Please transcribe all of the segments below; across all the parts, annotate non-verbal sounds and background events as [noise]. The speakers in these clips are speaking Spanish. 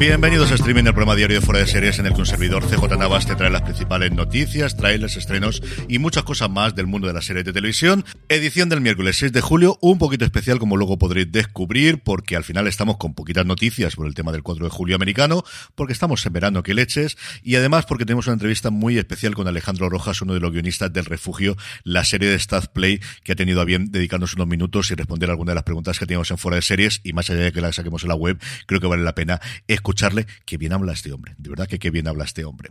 Bienvenidos a Streaming, el programa diario de Fuera de Series en el que un servidor CJ Navas te trae las principales noticias, trailers, estrenos y muchas cosas más del mundo de la serie de televisión. Edición del miércoles 6 de julio, un poquito especial como luego podréis descubrir porque al final estamos con poquitas noticias por el tema del 4 de julio americano, porque estamos en verano que leches y además porque tenemos una entrevista muy especial con Alejandro Rojas, uno de los guionistas del Refugio, la serie de Staff Play que ha tenido a bien dedicarnos unos minutos y responder algunas de las preguntas que teníamos en Fuera de Series y más allá de que las saquemos en la web, creo que vale la pena escuchar escucharle, que bien habla este hombre. De verdad que qué bien habla este hombre.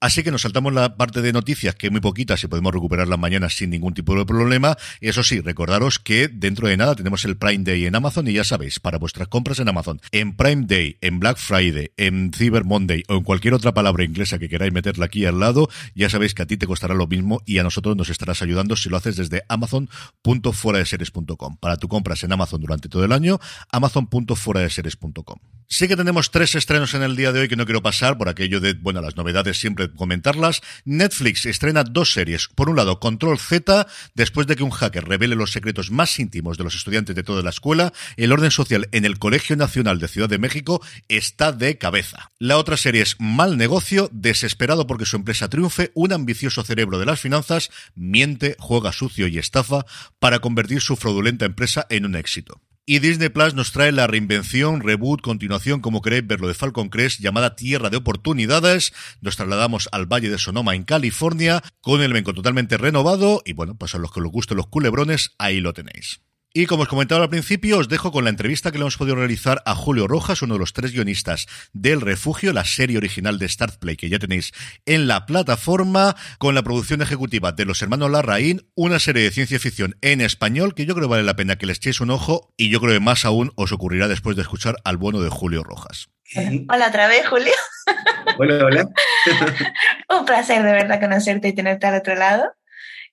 Así que nos saltamos la parte de noticias, que es muy poquitas y podemos recuperarlas mañana sin ningún tipo de problema. Eso sí, recordaros que dentro de nada tenemos el Prime Day en Amazon y ya sabéis, para vuestras compras en Amazon, en Prime Day, en Black Friday, en Cyber Monday o en cualquier otra palabra inglesa que queráis meterla aquí al lado, ya sabéis que a ti te costará lo mismo y a nosotros nos estarás ayudando si lo haces desde amazon.fueradeseries.com. Para tu compras en Amazon durante todo el año, amazon.fueradeseries.com. Sí que tenemos tres estrenos en el día de hoy que no quiero pasar por aquello de, bueno, las novedades siempre comentarlas. Netflix estrena dos series. Por un lado, Control Z, después de que un hacker revele los secretos más íntimos de los estudiantes de toda la escuela, el orden social en el Colegio Nacional de Ciudad de México está de cabeza. La otra serie es Mal Negocio, desesperado porque su empresa triunfe, un ambicioso cerebro de las finanzas miente, juega sucio y estafa para convertir su fraudulenta empresa en un éxito. Y Disney Plus nos trae la reinvención, reboot, continuación, como queréis verlo, de Falcon Crest, llamada Tierra de Oportunidades. Nos trasladamos al Valle de Sonoma, en California, con el elenco totalmente renovado. Y bueno, pues a los que les gusten los culebrones, ahí lo tenéis. Y como os comentaba al principio, os dejo con la entrevista que le hemos podido realizar a Julio Rojas, uno de los tres guionistas del Refugio, la serie original de Start Play que ya tenéis en la plataforma, con la producción ejecutiva de los hermanos Larraín, una serie de ciencia ficción en español que yo creo que vale la pena que le echéis un ojo y yo creo que más aún os ocurrirá después de escuchar al bueno de Julio Rojas. Hola otra vez, Julio. Hola, hola. [laughs] un placer de verdad conocerte y tenerte al otro lado.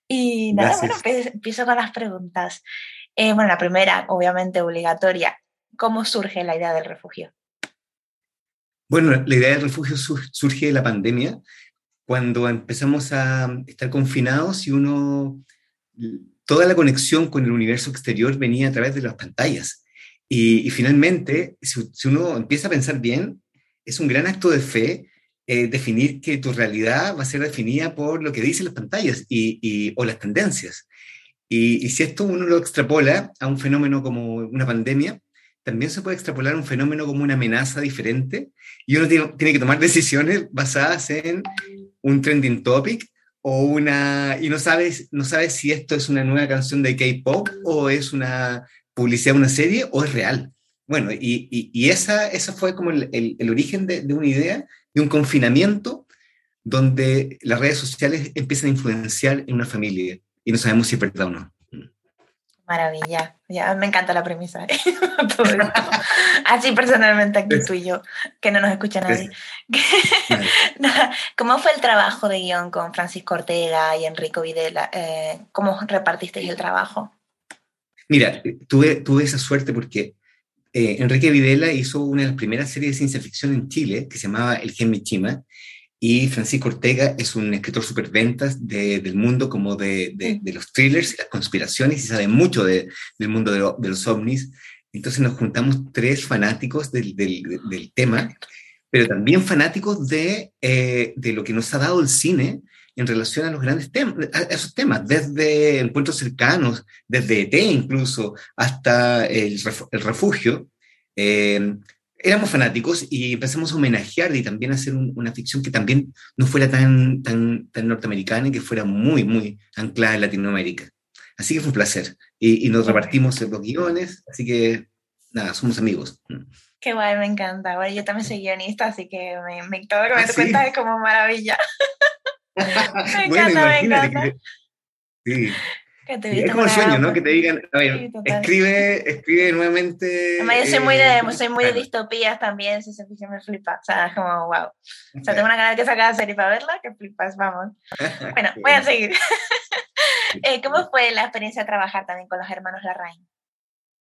Y nada, bueno, empiezo con las preguntas. Bueno, la primera, obviamente obligatoria, ¿cómo surge la idea del refugio? Bueno, la idea del refugio surge de la pandemia, cuando empezamos a estar confinados y uno, toda la conexión con el universo exterior venía a través de las pantallas. Y, finalmente, si, uno empieza a pensar bien, es un gran acto de fe eh, definir que tu realidad va a ser definida por lo que dicen las pantallas y, o las tendencias. Y, si esto uno lo extrapola a un fenómeno como una pandemia, también se puede extrapolar un fenómeno como una amenaza diferente y uno tiene, que tomar [laughs] decisiones basadas en un trending topic o una... y no sabes, no sabes si esto es una nueva canción de K-Pop o es una publicidad de una serie o es real. Bueno, y, y, esa, esa fue como el, el, origen de, una idea, de un confinamiento donde las redes sociales empiezan a influenciar en una familia y no sabemos si es verdad o no. Maravilla, ya me encanta la premisa. ¿eh? [laughs] Así personalmente aquí tú y yo, que no nos escucha nadie. [laughs] ¿Cómo fue el trabajo de guion con Francisco Ortega y Enrico Videla? Eh, ¿Cómo repartisteis el trabajo? Mira, tuve, tuve esa suerte porque eh, Enrique Videla hizo una de las primeras series de ciencia ficción en Chile que se llamaba El Gen Michima y Francisco Ortega es un escritor superventas de, del mundo como de, de, los thrillers y las conspiraciones y sabe mucho del mundo de, los ovnis. Entonces nos juntamos tres fanáticos del, del, tema pero también fanáticos de, eh, de lo que nos ha dado el cine en relación a los grandes temas, a esos temas, desde encuentros cercanos, desde ET incluso, hasta el, refugio. Eh, éramos fanáticos y empezamos a homenajear y también a hacer una ficción que también no fuera tan, tan, tan norteamericana y que fuera muy, muy anclada en Latinoamérica. Así que fue un placer. Y, nos repartimos los guiones, así que nada, somos amigos. Qué guay, me encanta. Bueno, yo también soy guionista, así que me, me todo lo que me ¿Ah, cuentas es como maravilla. [laughs] [laughs] me encanta, me encanta. sí. Es como el sueño, ¿no? Que te digan, a ver, escribe, escribe nuevamente. Además, yo soy muy de, eh, soy muy de distopías también, si se fijan, me flipa. O sea, es como, wow. O sea, tengo una ganas de sacar la serie para verla, que flipas, vamos. [laughs] Bueno, voy a seguir. [laughs] eh, ¿Cómo fue la experiencia de trabajar también con los hermanos Larraín?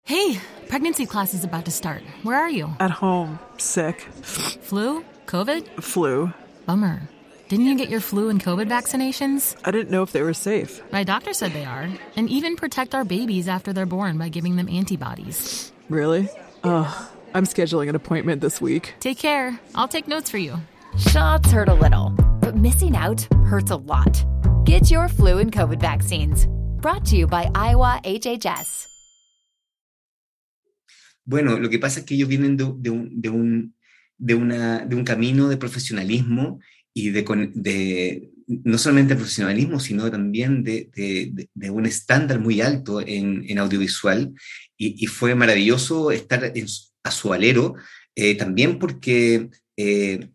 Hey, pregnancy class is about to start. Where are you? At home, sick. Flu? COVID? Flu. Bummer. Didn't you get your flu and COVID vaccinations? I didn't know if they were safe. My doctor said they are, and even protect our babies after they're born by giving them antibodies. Really? Ugh, I'm scheduling an appointment this week. Take care. I'll take notes for you. Shots hurt a little, but missing out hurts a lot. Get your flu and COVID vaccines. Brought to you by Iowa HHS. Bueno, lo que pasa es que ellos vienen de, de, un, de, un, de, una, de un camino de profesionalismo y de, de, no solamente profesionalismo, sino también de, de un estándar muy alto en, en audiovisual. Y, y, fue maravilloso estar a su alero, eh, también porque eh,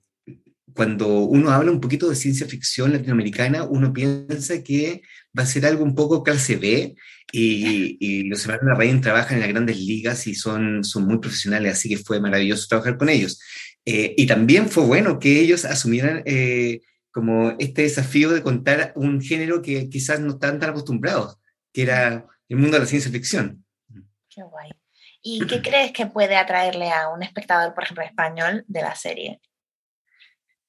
cuando uno habla un poquito de ciencia ficción latinoamericana, uno piensa que va a ser algo un poco clase B y, y los hermanos Larraín trabajan en las grandes ligas y son, son muy profesionales, así que fue maravilloso trabajar con ellos. Eh, y también fue bueno que ellos asumieran eh, como este desafío de contar un género que quizás no están tan acostumbrados, que era el mundo de la ciencia ficción. Qué guay. ¿Y qué crees que puede atraerle a un espectador, por ejemplo, español de la serie?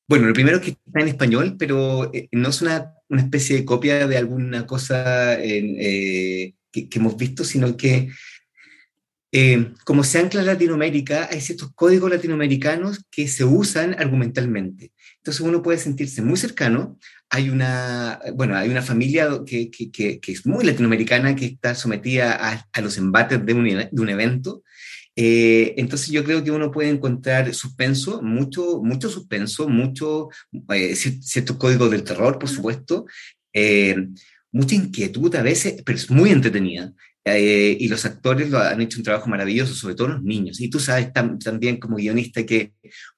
Bueno, lo primero es que está en español, pero eh, no es una, una, especie de copia de alguna cosa que, que, hemos visto, sino que eh, como se ancla Latinoamérica, hay ciertos códigos latinoamericanos que se usan argumentalmente. Entonces uno puede sentirse muy cercano. Hay una, bueno, hay una familia que, que, que, es muy latinoamericana que está sometida a, a los embates de un, de un evento. Eh, entonces yo creo que uno puede encontrar suspenso, mucho, mucho suspenso, mucho, eh, ciertos códigos del terror, por supuesto, mucha inquietud a veces, pero es muy entretenida. Eh, y los actores lo han hecho un trabajo maravilloso, sobre todo los niños. Y tú sabes también como guionista que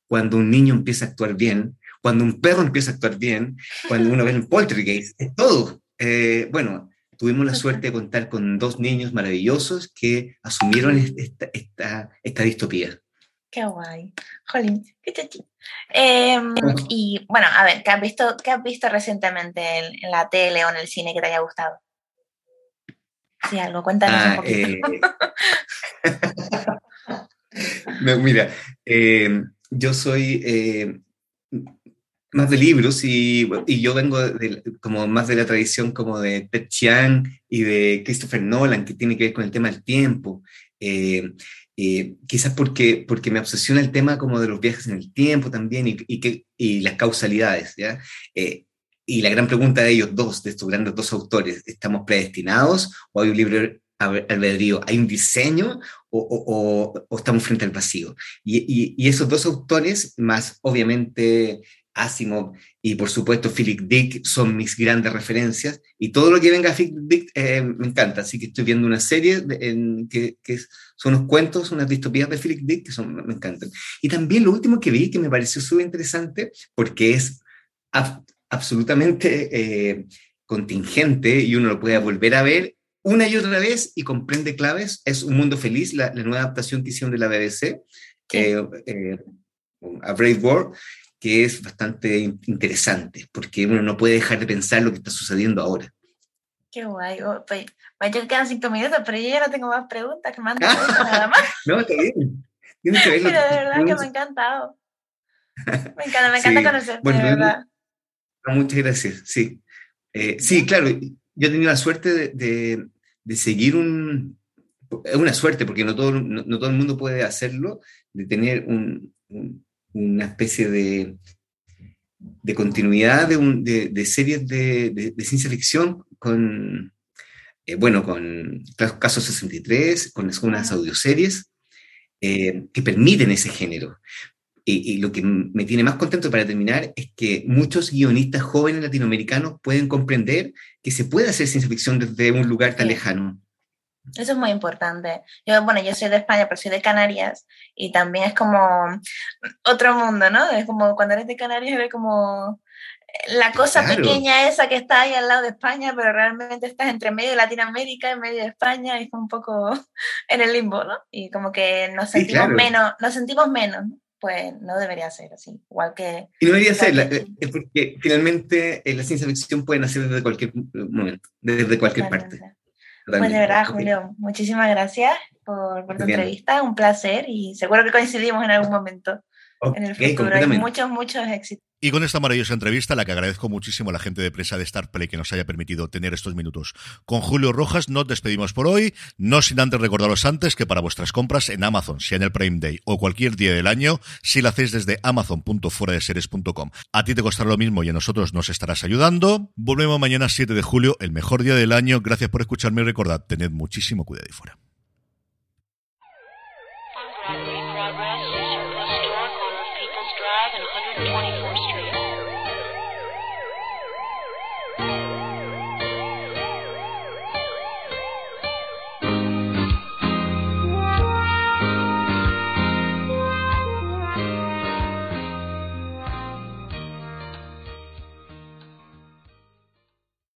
cuando un niño empieza a actuar bien, cuando un perro empieza a actuar bien, cuando uno ve el poltergeist, es todo. Eh, bueno, tuvimos la suerte de contar con dos niños maravillosos que asumieron esta, esta, esta distopía. Qué guay. Jolín, qué em, y bueno, a ver, ¿qué has visto, qué has visto recientemente en, en la tele o en el cine que te haya gustado? Sí, algo, cuéntanos un ah, poquito. Eh, [laughs] mira, eh, yo soy eh, más de libros y, y yo vengo como más de la tradición como de Ted Chiang y de Christopher Nolan, que tiene que ver con el tema del tiempo. quizás porque, porque me obsesiona el tema como de los viajes en el tiempo también y, y, que, y las causalidades. ¿ya? Y la gran pregunta de ellos dos, de estos grandes dos autores, ¿estamos predestinados o hay un libre albedrío? ¿Hay un diseño o, o, estamos frente al vacío? Y, y, esos dos autores, más obviamente Asimov y por supuesto Philip Dick, son mis grandes referencias. Y todo lo que venga a Philip Dick eh, me encanta. Así que estoy viendo una serie en, que, que, son unos cuentos, unas distopías de Philip Dick que son, me encantan. Y también lo último que vi que me pareció súper interesante, porque es absolutamente eh, contingente y uno lo puede volver a ver una y otra vez y comprende claves. Es Un Mundo Feliz, la, nueva adaptación que hicieron de la BBC, eh, eh, a Brave World, que es bastante interesante, porque uno no puede dejar de pensar lo que está sucediendo ahora. Qué guay. Oh, pues, pues ya quedan cinco minutos, pero yo ya no tengo más preguntas que [laughs] nada más. no, está bien. pero [laughs] de verdad que me ha encantado. [laughs] Me encanta, me encanta conocerte, de verdad. Muchas gracias, sí. Eh, sí, claro, yo he tenido la suerte de, de, seguir un... Es una suerte porque no todo, no, todo el mundo puede hacerlo, de tener un, una especie de, de continuidad de, de, series de, ciencia ficción con, eh, bueno, con Caso 63, con unas audioseries eh, que permiten ese género. Y, lo que me tiene más contento para terminar es que muchos guionistas jóvenes latinoamericanos pueden comprender que se puede hacer ciencia ficción desde un lugar tan lejano. Eso es muy importante. Yo, bueno, yo soy de España, pero soy de Canarias y también es como otro mundo, ¿no? Es como cuando eres de Canarias eres como la cosa pequeña esa que está ahí al lado de España, pero realmente estás entre medio de Latinoamérica y medio de España y es un poco [laughs] en el limbo, ¿no? Y como que nos sentimos menos, nos sentimos menos, pues no debería ser así, igual que... Y no debería ser, eh, es porque finalmente eh, la ciencia ficción puede nacer desde cualquier momento, desde cualquier parte. Pues de verdad, Julio, muchísimas gracias por, por tu entrevista, un placer y seguro que coincidimos en algún momento en el futuro. Hay muchos, muchos éxitos. Y con esta maravillosa entrevista, la que agradezco muchísimo a la gente de prensa de Star Play que nos haya permitido tener estos minutos con Julio Rojas, nos despedimos por hoy, no sin antes recordaros antes que para vuestras compras en Amazon, sea en el Prime Day o cualquier día del año, si lo hacéis desde amazon.fueradeseries.com, a ti te costará lo mismo y a nosotros nos estarás ayudando. Volvemos mañana 7 de julio, el mejor día del año. Gracias por escucharme y recordad, tened muchísimo cuidado y fuera. 125 and 126.